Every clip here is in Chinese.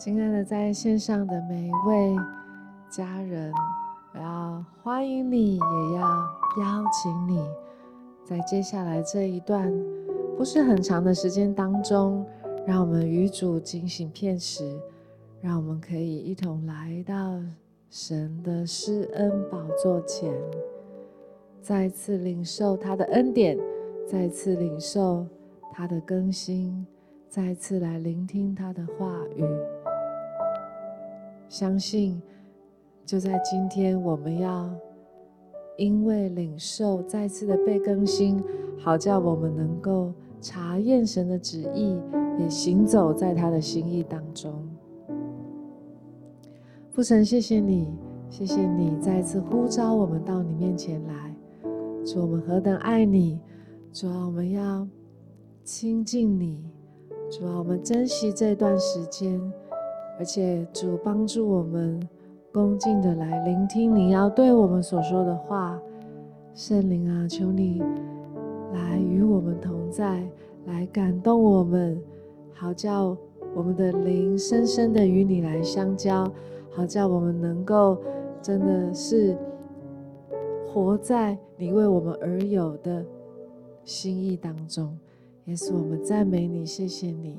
亲爱的，在线上的每一位家人，我要欢迎你，也要邀请你，在接下来这一段不是很长的时间当中，让我们与主警醒片时，让我们可以一同来到神的施恩宝座前，再次领受他的恩典，再次领受他的更新，再次来聆听他的话语。相信。就在今天，我们要因为领受再次的被更新，好叫我们能够查验神的旨意，也行走在他的心意当中。父神，谢谢你，谢谢你再次呼召我们到你面前来。主，我们何等爱你！主啊，我们要亲近你。主啊，我们珍惜这段时间，而且主帮助我们。恭敬的来聆听你要对我们所说的话，圣灵啊，求你来与我们同在，来感动我们，好叫我们的灵深深的与你来相交，好叫我们能够真的是活在你为我们而有的心意当中。耶稣，我们赞美你，谢谢你，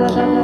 da da da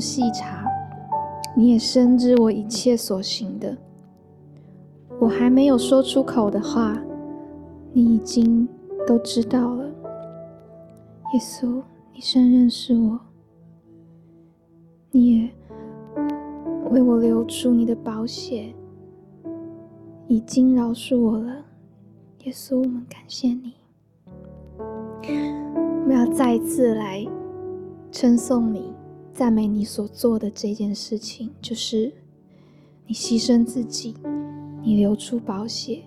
细查，你也深知我一切所行的。我还没有说出口的话，你已经都知道了。耶稣，你深认识我，你也为我流出你的宝血，已经饶恕我了。耶稣，我们感谢你。我们要再一次来称颂你、赞美你所做的这件事情，就是你牺牲自己，你流出宝血，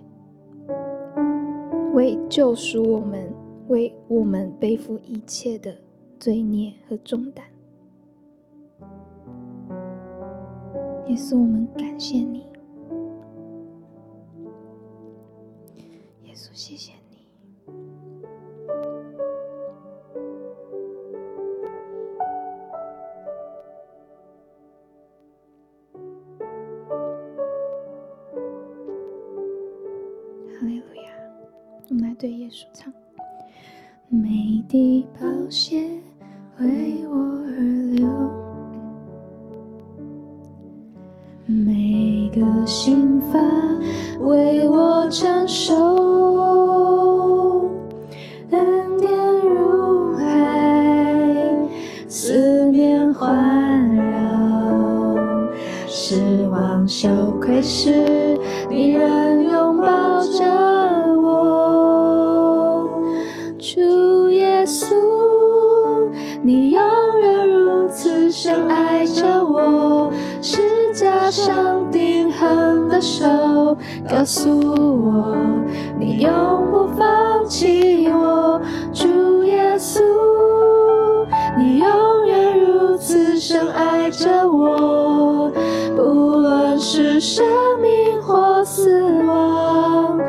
为救赎我们。为我们背负一切的罪孽和重担，耶稣，我们感谢你，耶稣，谢谢你。失望羞愧时，你仍拥抱着我。主耶稣。你永远如此深爱着我，是加上钉痕的手告诉我，你永不放弃我，主耶稣。你永远如此深爱着我，是生命或死亡。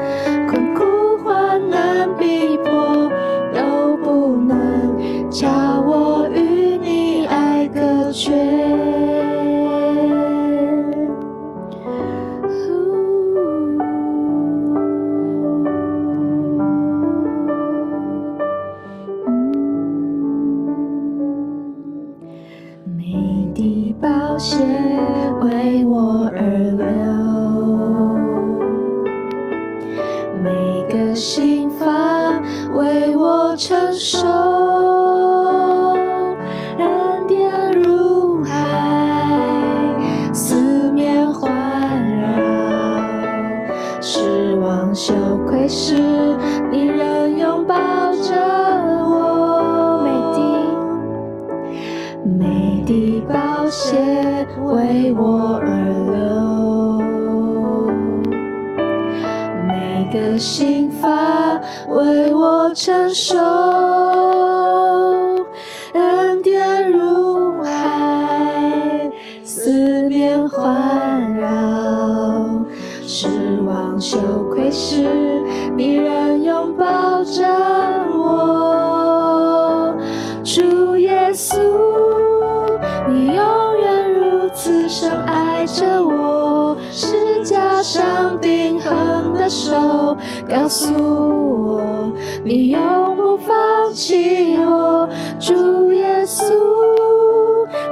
你永不放弃我，主耶稣，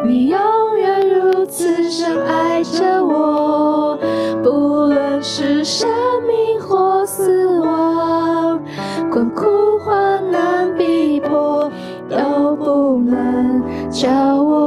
你永远如此深爱着我，不论是生命或死亡，困苦患难逼迫，都不能叫我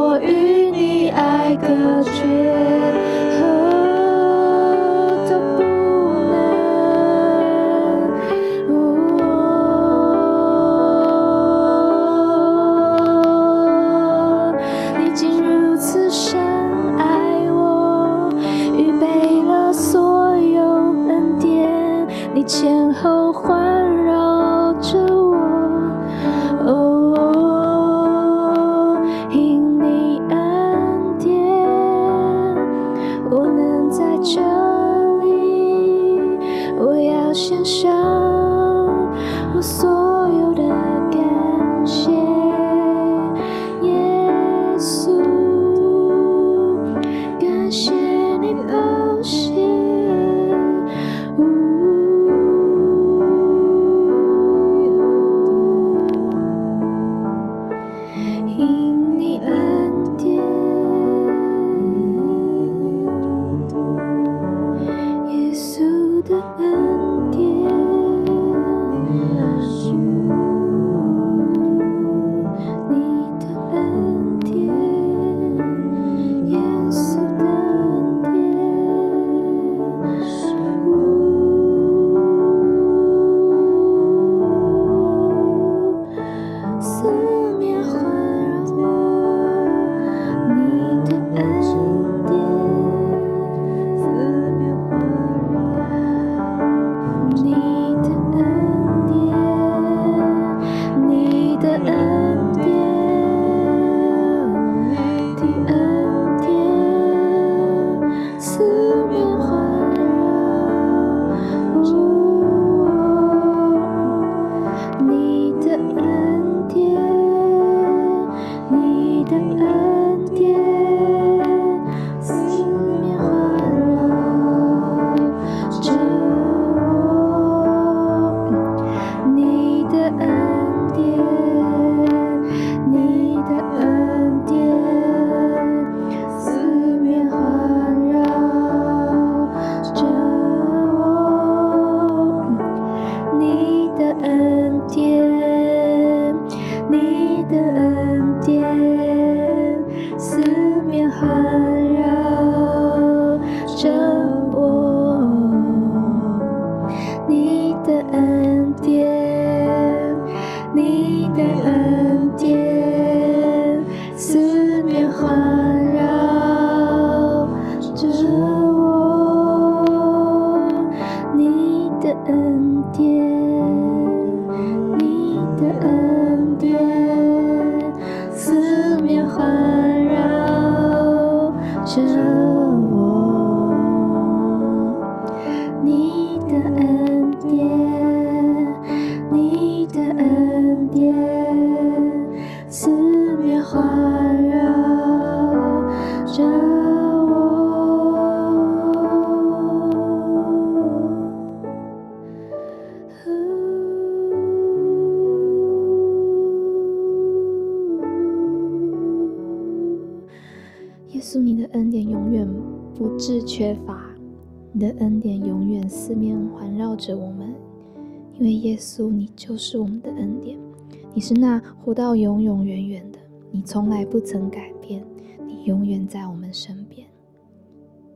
四面环绕着我们，因为耶稣，你就是我们的恩典，你是那活到永永远远的，你从来不曾改变，你永远在我们身边。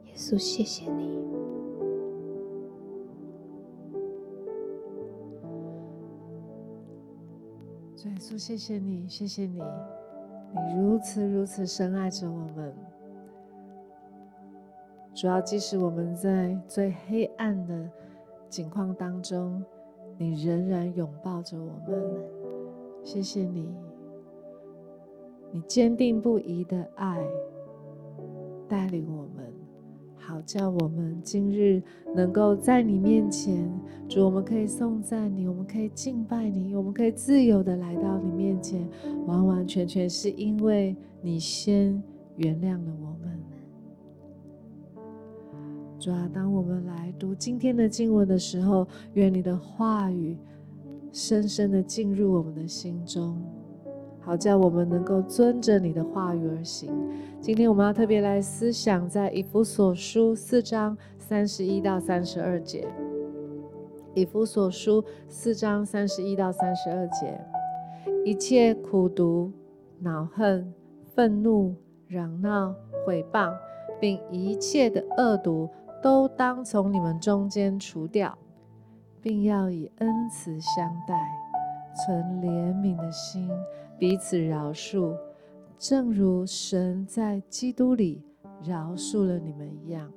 耶稣，谢谢你。耶稣，谢谢你，谢谢你，你如此如此深爱着我们。主要，即使我们在最黑暗的境况当中，你仍然拥抱着我们。谢谢你，你坚定不移的爱带领我们，好叫我们今日能够在你面前。主，我们可以颂赞你，我们可以敬拜你，我们可以自由的来到你面前，完完全全是因为你先原谅了我们。主啊，当我们来读今天的经文的时候，愿你的话语深深的进入我们的心中，好叫我们能够遵着你的话语而行。今天我们要特别来思想，在以弗所书四章三十一到三十二节。以弗所书四章三十一到三十二节，一切苦毒、恼恨、愤怒、嚷闹、毁谤，并一切的恶毒。都当从你们中间除掉，并要以恩慈相待，存怜悯的心，彼此饶恕，正如神在基督里饶恕了你们一样。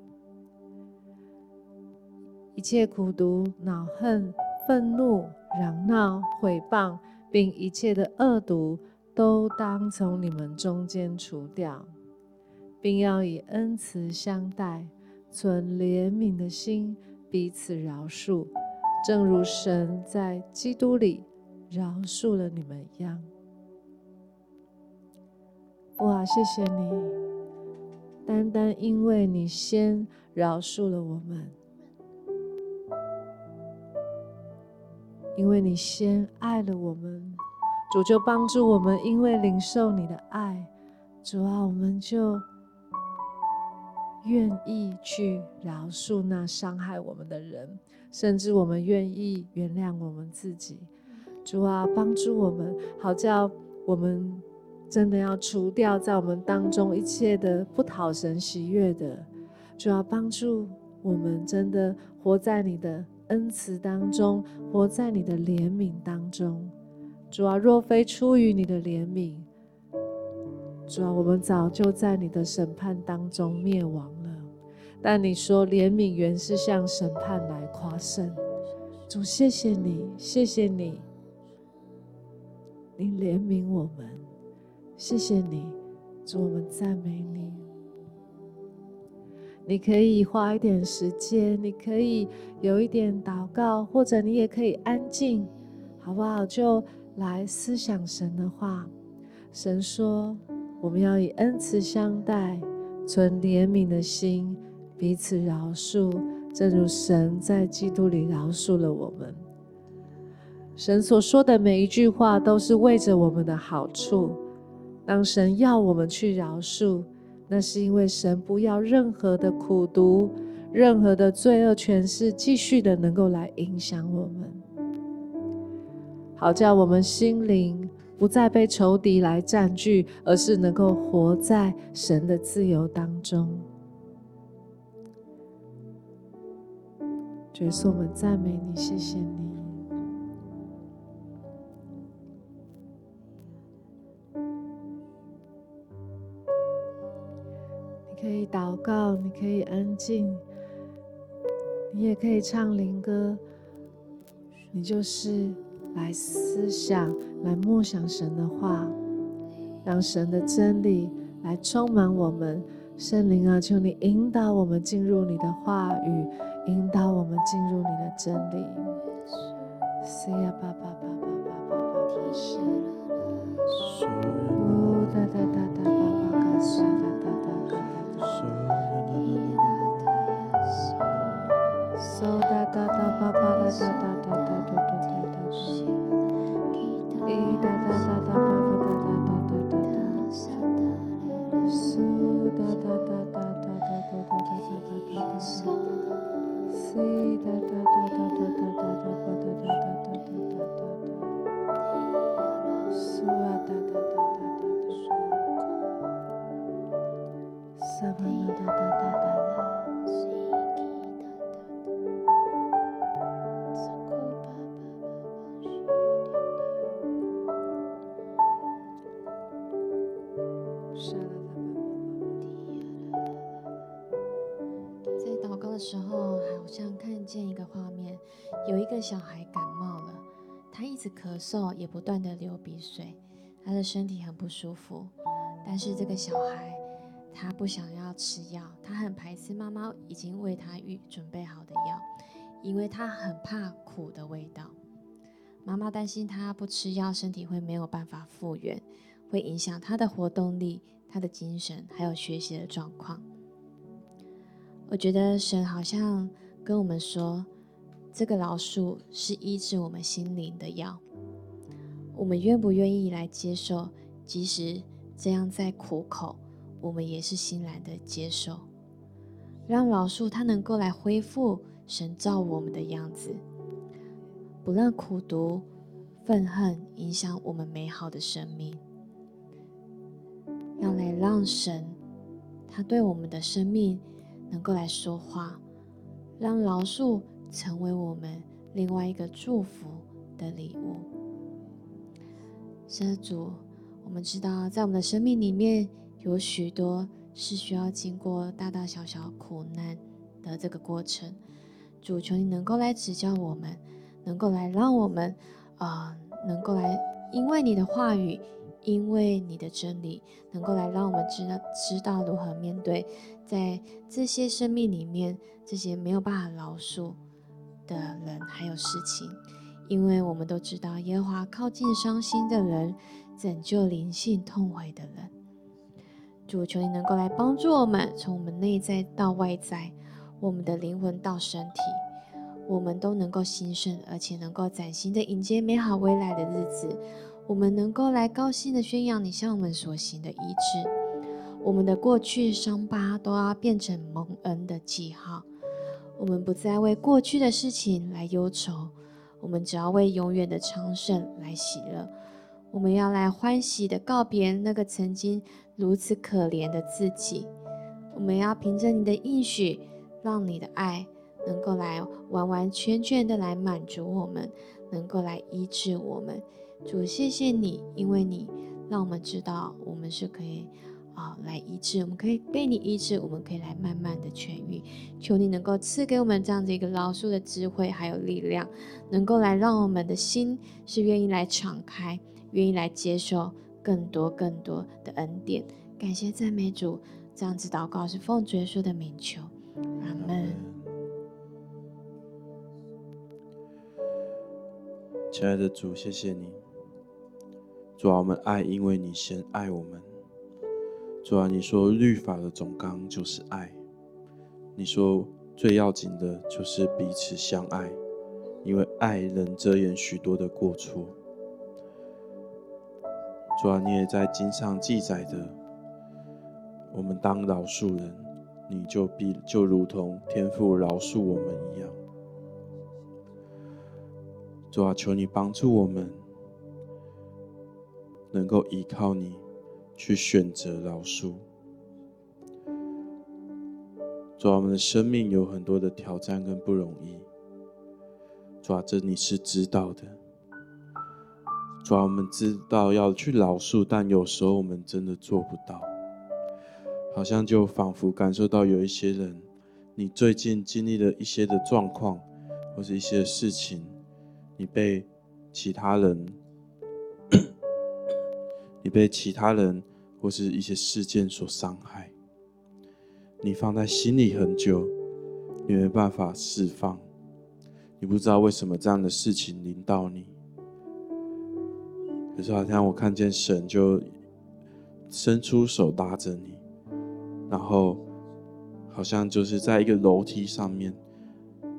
一切苦毒、恼恨、愤怒、嚷闹、毁谤，并一切的恶毒，都当从你们中间除掉，并要以恩慈相待。存怜悯的心，彼此饶恕，正如神在基督里饶恕了你们一样。哇，谢谢你，单单因为你先饶恕了我们，因为你先爱了我们，主就帮助我们，因为领受你的爱，主啊，我们就。愿意去饶恕那伤害我们的人，甚至我们愿意原谅我们自己。主啊，帮助我们，好叫我们真的要除掉在我们当中一切的不讨神喜悦的。主啊，帮助我们真的活在你的恩慈当中，活在你的怜悯当中。主啊，若非出于你的怜悯。主啊，我们早就在你的审判当中灭亡了。但你说怜悯原是向审判来夸胜。主，谢谢你，谢谢你，你怜悯我们，谢谢你，主，我们赞美你。你可以花一点时间，你可以有一点祷告，或者你也可以安静，好不好？就来思想神的话。神说。我们要以恩慈相待，存怜悯的心，彼此饶恕，正如神在基督里饶恕了我们。神所说的每一句话都是为着我们的好处。当神要我们去饶恕，那是因为神不要任何的苦毒、任何的罪恶权势继续的能够来影响我们，好叫我们心灵不再被仇敌来占据，而是能够活在神的自由当中。耶稣，我们赞美你，谢谢你你。可以祷告，你可以安静，你也可以唱灵歌。你就是来思想、来默想神的话，让神的真理来充满我们。圣灵啊，求你引导我们进入你的话语，引导我们进入你的真理。是呀，爸爸，爸爸，爸爸，爸爸，是。呜哒哒哒哒，爸爸，嘎哒哒。小咳嗽，也不断的流鼻水，他的身体很不舒服。但是这个小孩他不想要吃药，他很排斥妈妈已经为他预准备好的药，因为他很怕苦的味道。妈妈担心他不吃药，身体会没有办法复原，会影响他的活动力、他的精神还有学习的状况。我觉得神好像跟我们说。这个老鼠是医治我们心灵的药，我们愿不愿意来接受？即使这样再苦口，我们也是欣然的接受，让饶恕它能够来恢复神造我们的样子，不让苦毒、愤恨影响我们美好的生命，要来让神他对我们的生命能够来说话，让饶恕。成为我们另外一个祝福的礼物。神主，我们知道，在我们的生命里面有许多是需要经过大大小小苦难的这个过程。主，求你能够来指教我们，能够来让我们啊、能够来因为你的话语，因为你的真理，能够来让我们知道知道如何面对在这些生命里面这些没有办法饶恕的人还有事情，因为我们都知道耶和华靠近伤心的人，拯救灵性痛悔的人。主，求你能够来帮助我们，从我们内在到外在，我们的灵魂到身体，我们都能够兴盛，而且能够崭新的迎接美好未来的日子。我们能够来高兴的宣扬你向我们所行的医治，我们的过去伤疤都要变成蒙恩的记号。我们不再为过去的事情来忧愁，我们只要为永远的昌盛来喜乐。我们要来欢喜的告别那个曾经如此可怜的自己。我们要凭着你的应许，让你的爱能够来完完全全的来满足我们，能够来医治我们。主，谢谢你，因为你让我们知道我们是可以。啊、来医治，我们可以被你医治，我们可以来慢慢的痊愈。求你能够赐给我们这样子一个饶恕的智慧，还有力量，能够来让我们的心是愿意来敞开，愿意来接受更多更多的恩典。感谢赞美主，这样子祷告是奉主耶稣的名求，阿门。亲爱的主，谢谢你，主啊，我们爱，因为你先爱我们。主啊，你说律法的总纲就是爱，你说最要紧的就是彼此相爱，因为爱能遮掩许多的过错。主啊，你也在经上记载的，我们当饶恕人，你就必就如同天父饶恕我们一样。主啊，求你帮助我们，能够依靠你去选择饶恕。主啊，我们的生命有很多的挑战跟不容易。主啊，这你是知道的。主啊，我们知道要去饶恕，但有时候我们真的做不到。好像就仿佛感受到有一些人，你最近经历了一些的状况，或是一些事情，你被其他人，你被其他人或是一些事件所伤害，你放在心里很久，你没办法释放，你不知道为什么这样的事情临到你。可是好像我看见神就伸出手搭着你，然后好像就是在一个楼梯上面，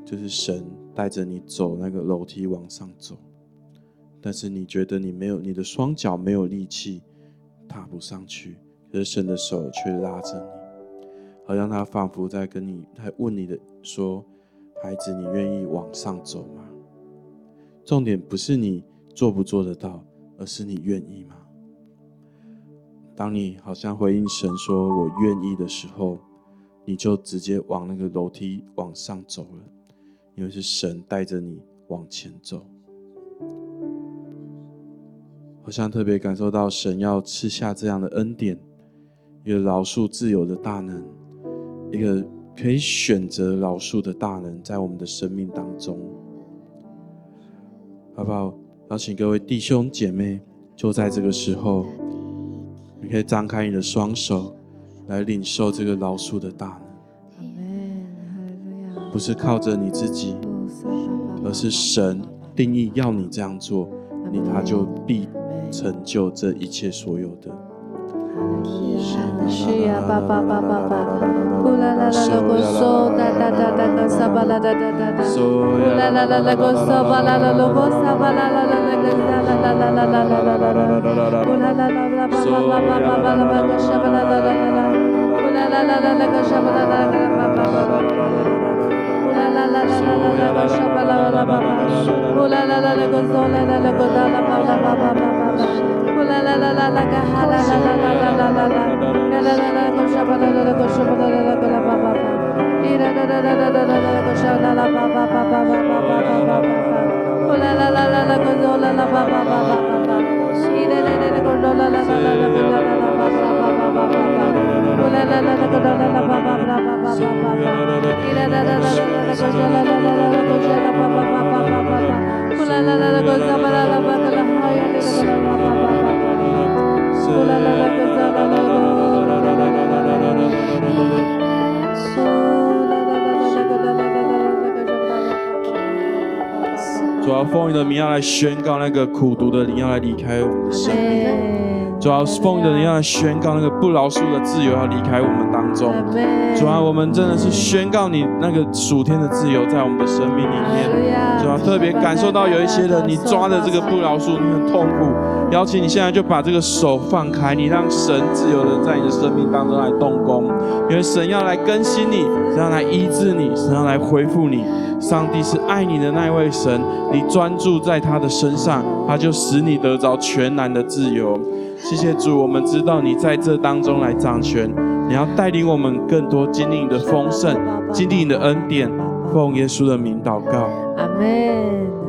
就是神带着你走那个楼梯往上走，但是你觉得你没有，你的双脚没有力气踏不上去，可是神的手却拉着你，好像他仿佛在跟你，他问你的说：“孩子，你愿意往上走吗？”重点不是你做不做得到。而是你愿意吗？当你好像回应神说“我愿意”的时候，你就直接往那个楼梯往上走了，因为是神带着你往前走。好像特别感受到神要赐下这样的恩典，一个饶恕自由的大能，一个可以选择饶恕的大能，在我们的生命当中，好不好？邀请各位弟兄姐妹，就在这个时候，你可以张开你的双手，来领受这个饶恕的大能。不是靠着你自己，而是神定义要你这样做，你他就必成就这一切所有的。需要爸爸爸爸爸，呼啦啦啦啦个嗦哒哒哒哒个沙巴啦哒哒哒哒，呼啦啦啦啦个沙巴啦啦啦个沙巴啦啦啦啦个沙啦啦啦啦啦啦啦啦啦，呼啦啦啦啦爸爸爸爸爸爸啦个沙巴啦啦啦啦啦，呼啦啦啦啦啦个沙巴啦啦啦爸爸爸爸，呼啦啦啦啦啦啦个沙巴啦啦爸爸，呼啦啦啦啦个嗦啦啦啦个哒啦爸爸爸爸爸爸。la la la la 主要奉你的名要来宣告，那个苦毒的灵要来离开我们的生命。主要奉你的名要来宣告，那个不饶恕的自由要离开我们当中。主要我们真的是宣告你那个属天的自由在我们的生命里面。主要特别感受到有一些人，你抓着这个不饶恕，你很痛苦。邀请你现在就把这个手放开，你让神自由的在你的生命当中来动工，因为神要来更新你，神要来医治你，神要来恢复你。上帝是爱你的那位神，你专注在他的身上，他就使你得着全然的自由。谢谢主，我们知道你在这当中来掌权，你要带领我们更多经历你的丰盛，经历你的恩典。奉耶稣的名祷告，阿门，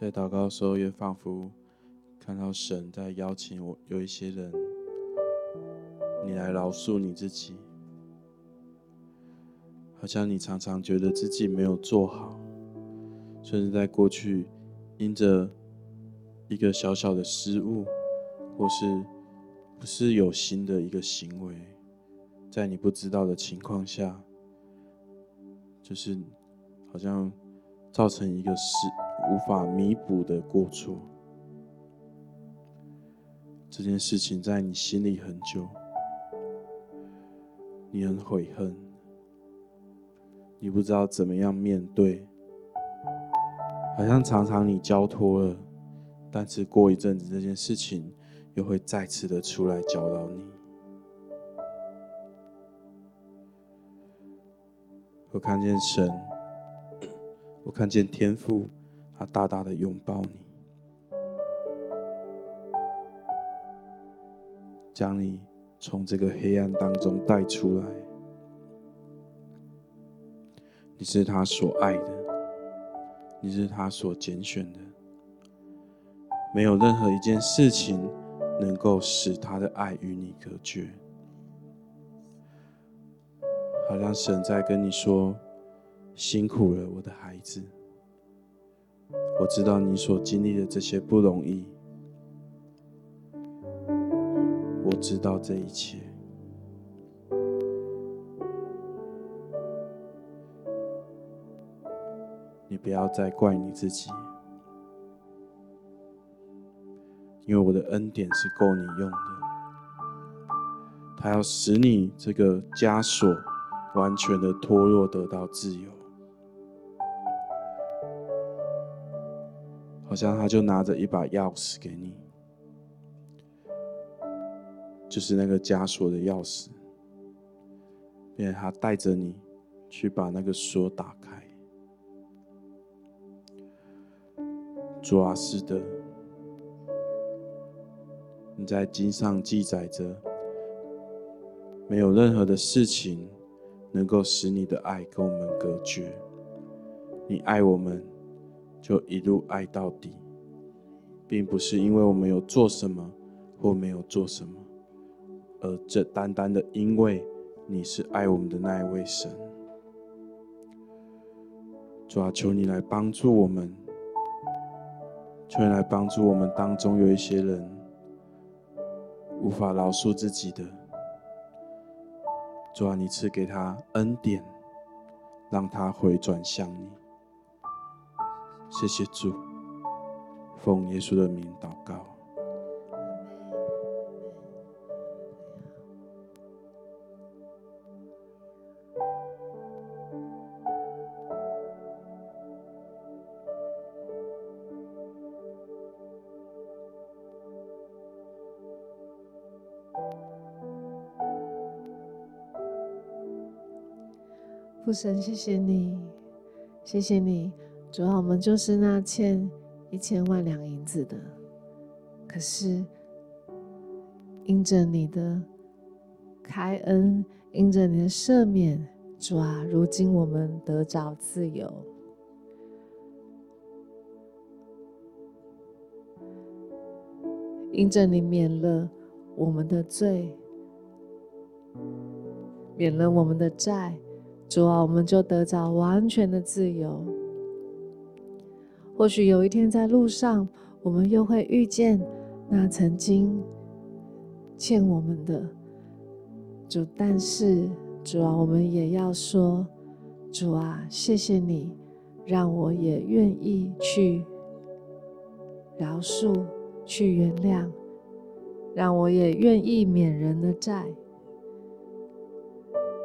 在祷告的时候，也仿佛看到神在邀请我，有一些人，你来饶恕你自己，好像你常常觉得自己没有做好，甚至在过去因着一个小小的失误，或是不是有心的一个行为，在你不知道的情况下，就是好像造成一个事无法弥补的过错。这件事情在你心里很久，你很悔恨，你不知道怎么样面对，好像常常你交托了，但是过一阵子这件事情又会再次的出来搅扰你。我看见神，我看见天父，他大大的拥抱你，将你从这个黑暗当中带出来。你是他所爱的，你是他所拣选的，没有任何一件事情能够使他的爱与你隔绝。好像神在跟你说：“辛苦了，我的孩子。我知道你所经历的这些不容易，我知道这一切。你不要再怪你自己，因为我的恩典是够你用的。他要使你这个枷锁。”完全的脱落，得到自由，好像他就拿着一把钥匙给你，就是那个枷锁的钥匙，并且他带着你去把那个锁打开。主啊，是的，你在经上记载着，没有任何的事情。能够使你的爱跟我们隔绝，你爱我们，就一路爱到底，并不是因为我们有做什么或没有做什么，而这单单的因为你是爱我们的那一位神。主啊，求你来帮助我们，求你来帮助我们当中有一些人无法饶恕自己的。主啊，你赐给他恩典，让他回转向你。谢谢主，奉耶稣的名祷告。父神，谢谢你，谢谢你，主啊，我们就是那欠一千万两银子的，可是因着你的开恩，因着你的赦免，主啊，如今我们得着自由，因着你免了我们的罪，免了我们的债。主啊，我们就得着完全的自由。或许有一天在路上，我们又会遇见那曾经欠我们的主，但是主啊，我们也要说，主啊，谢谢你，让我也愿意去饶恕、去原谅，让我也愿意免人的债。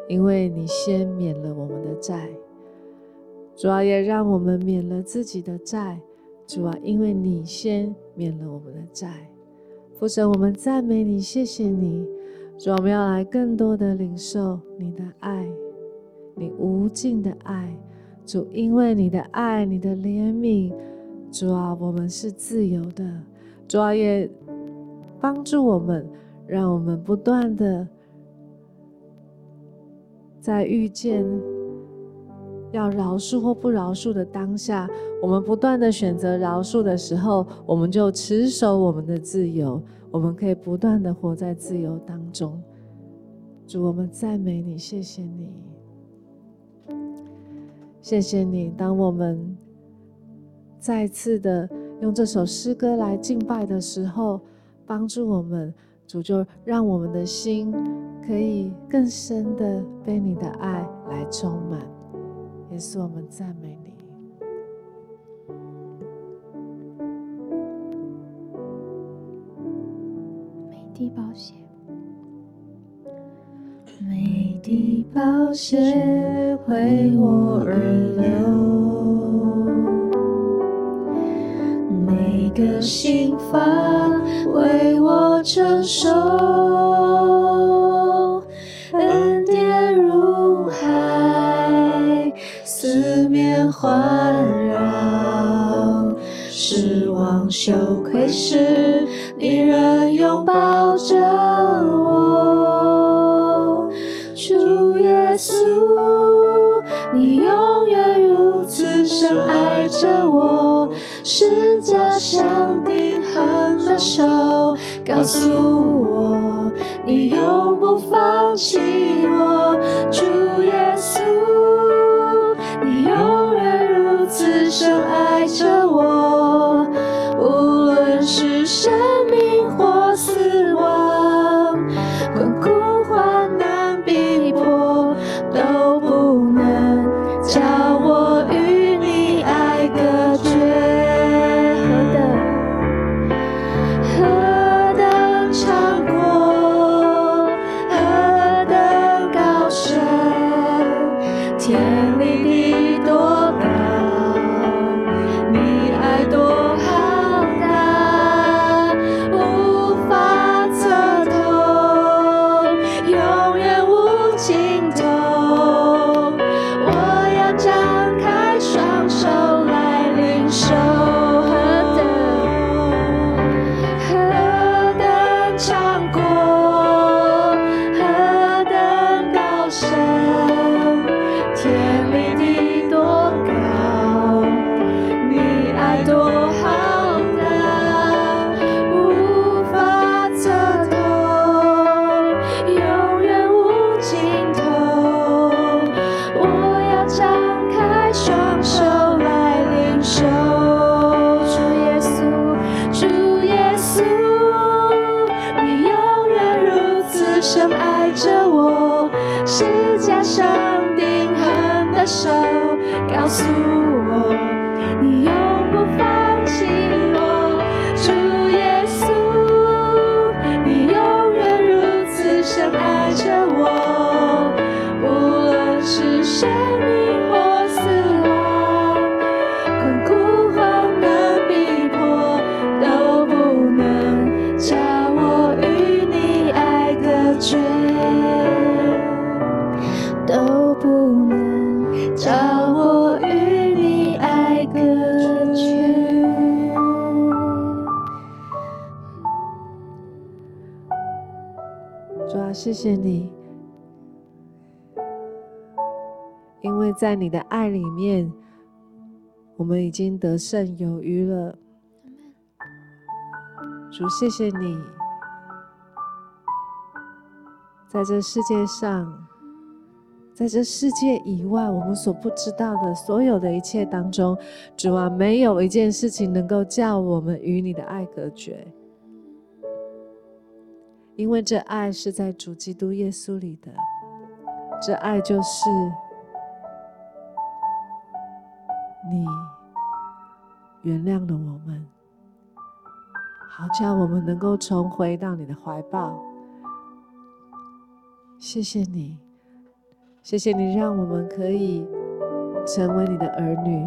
因为你先免了我们的债，主啊，也让我们免了自己的债。主啊，因为你先免了我们的债，父神，我们赞美你，谢谢你。主啊，我们要来更多的领受你的爱，你无尽的爱。主，因为你的爱，你的怜悯，主啊，我们是自由的。主啊，也帮助我们，让我们不断的。在遇见要饶恕或不饶恕的当下，我们不断的选择饶恕的时候，我们就持守我们的自由，我们可以不断的活在自由当中。主，我们赞美你，谢谢你，谢谢你。当我们再次的用这首诗歌来敬拜的时候，帮助我们，主就让我们的心可以更深的被你的爱来充满。耶稣，我们赞美你。美的宝血，美的宝血为我而流，每个心房为我承受。环绕，失望羞愧时，你仍拥抱着我。主耶稣，你永远如此深爱着我，十架上钉痕的手告诉我，你永不放弃我。在你的爱里面，我们已经得胜有余了。主，谢谢你，在这世界上，在这世界以外，我们所不知道的所有的一切当中，主啊，没有一件事情能够叫我们与你的爱隔绝。因为这爱是在主基督耶稣里的，这爱就是你原谅了我们，好叫我们能够重回到你的怀抱。谢谢你，谢谢你让我们可以成为你的儿女，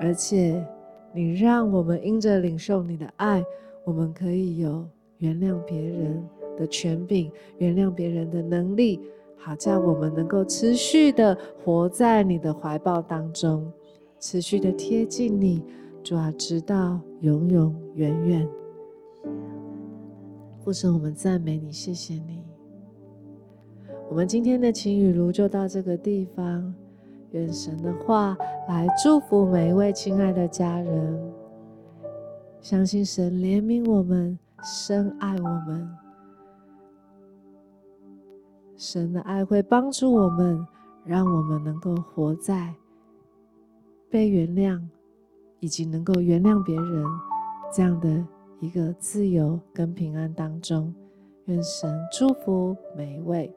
而且你让我们因着领受你的爱，我们可以有原谅别人的权柄，原谅别人的能力，好叫我们能够持续的活在你的怀抱当中，持续的贴近你，主啊，直到永永远远。父神，我们赞美你，谢谢你。我们今天的晴雨如就到这个地方，愿神的话来祝福每一位亲爱的家人。相信神怜悯我们，深爱我们。神的爱会帮助我们，让我们能够活在被原谅以及能够原谅别人这样的一个自由跟平安当中。愿神祝福每一位。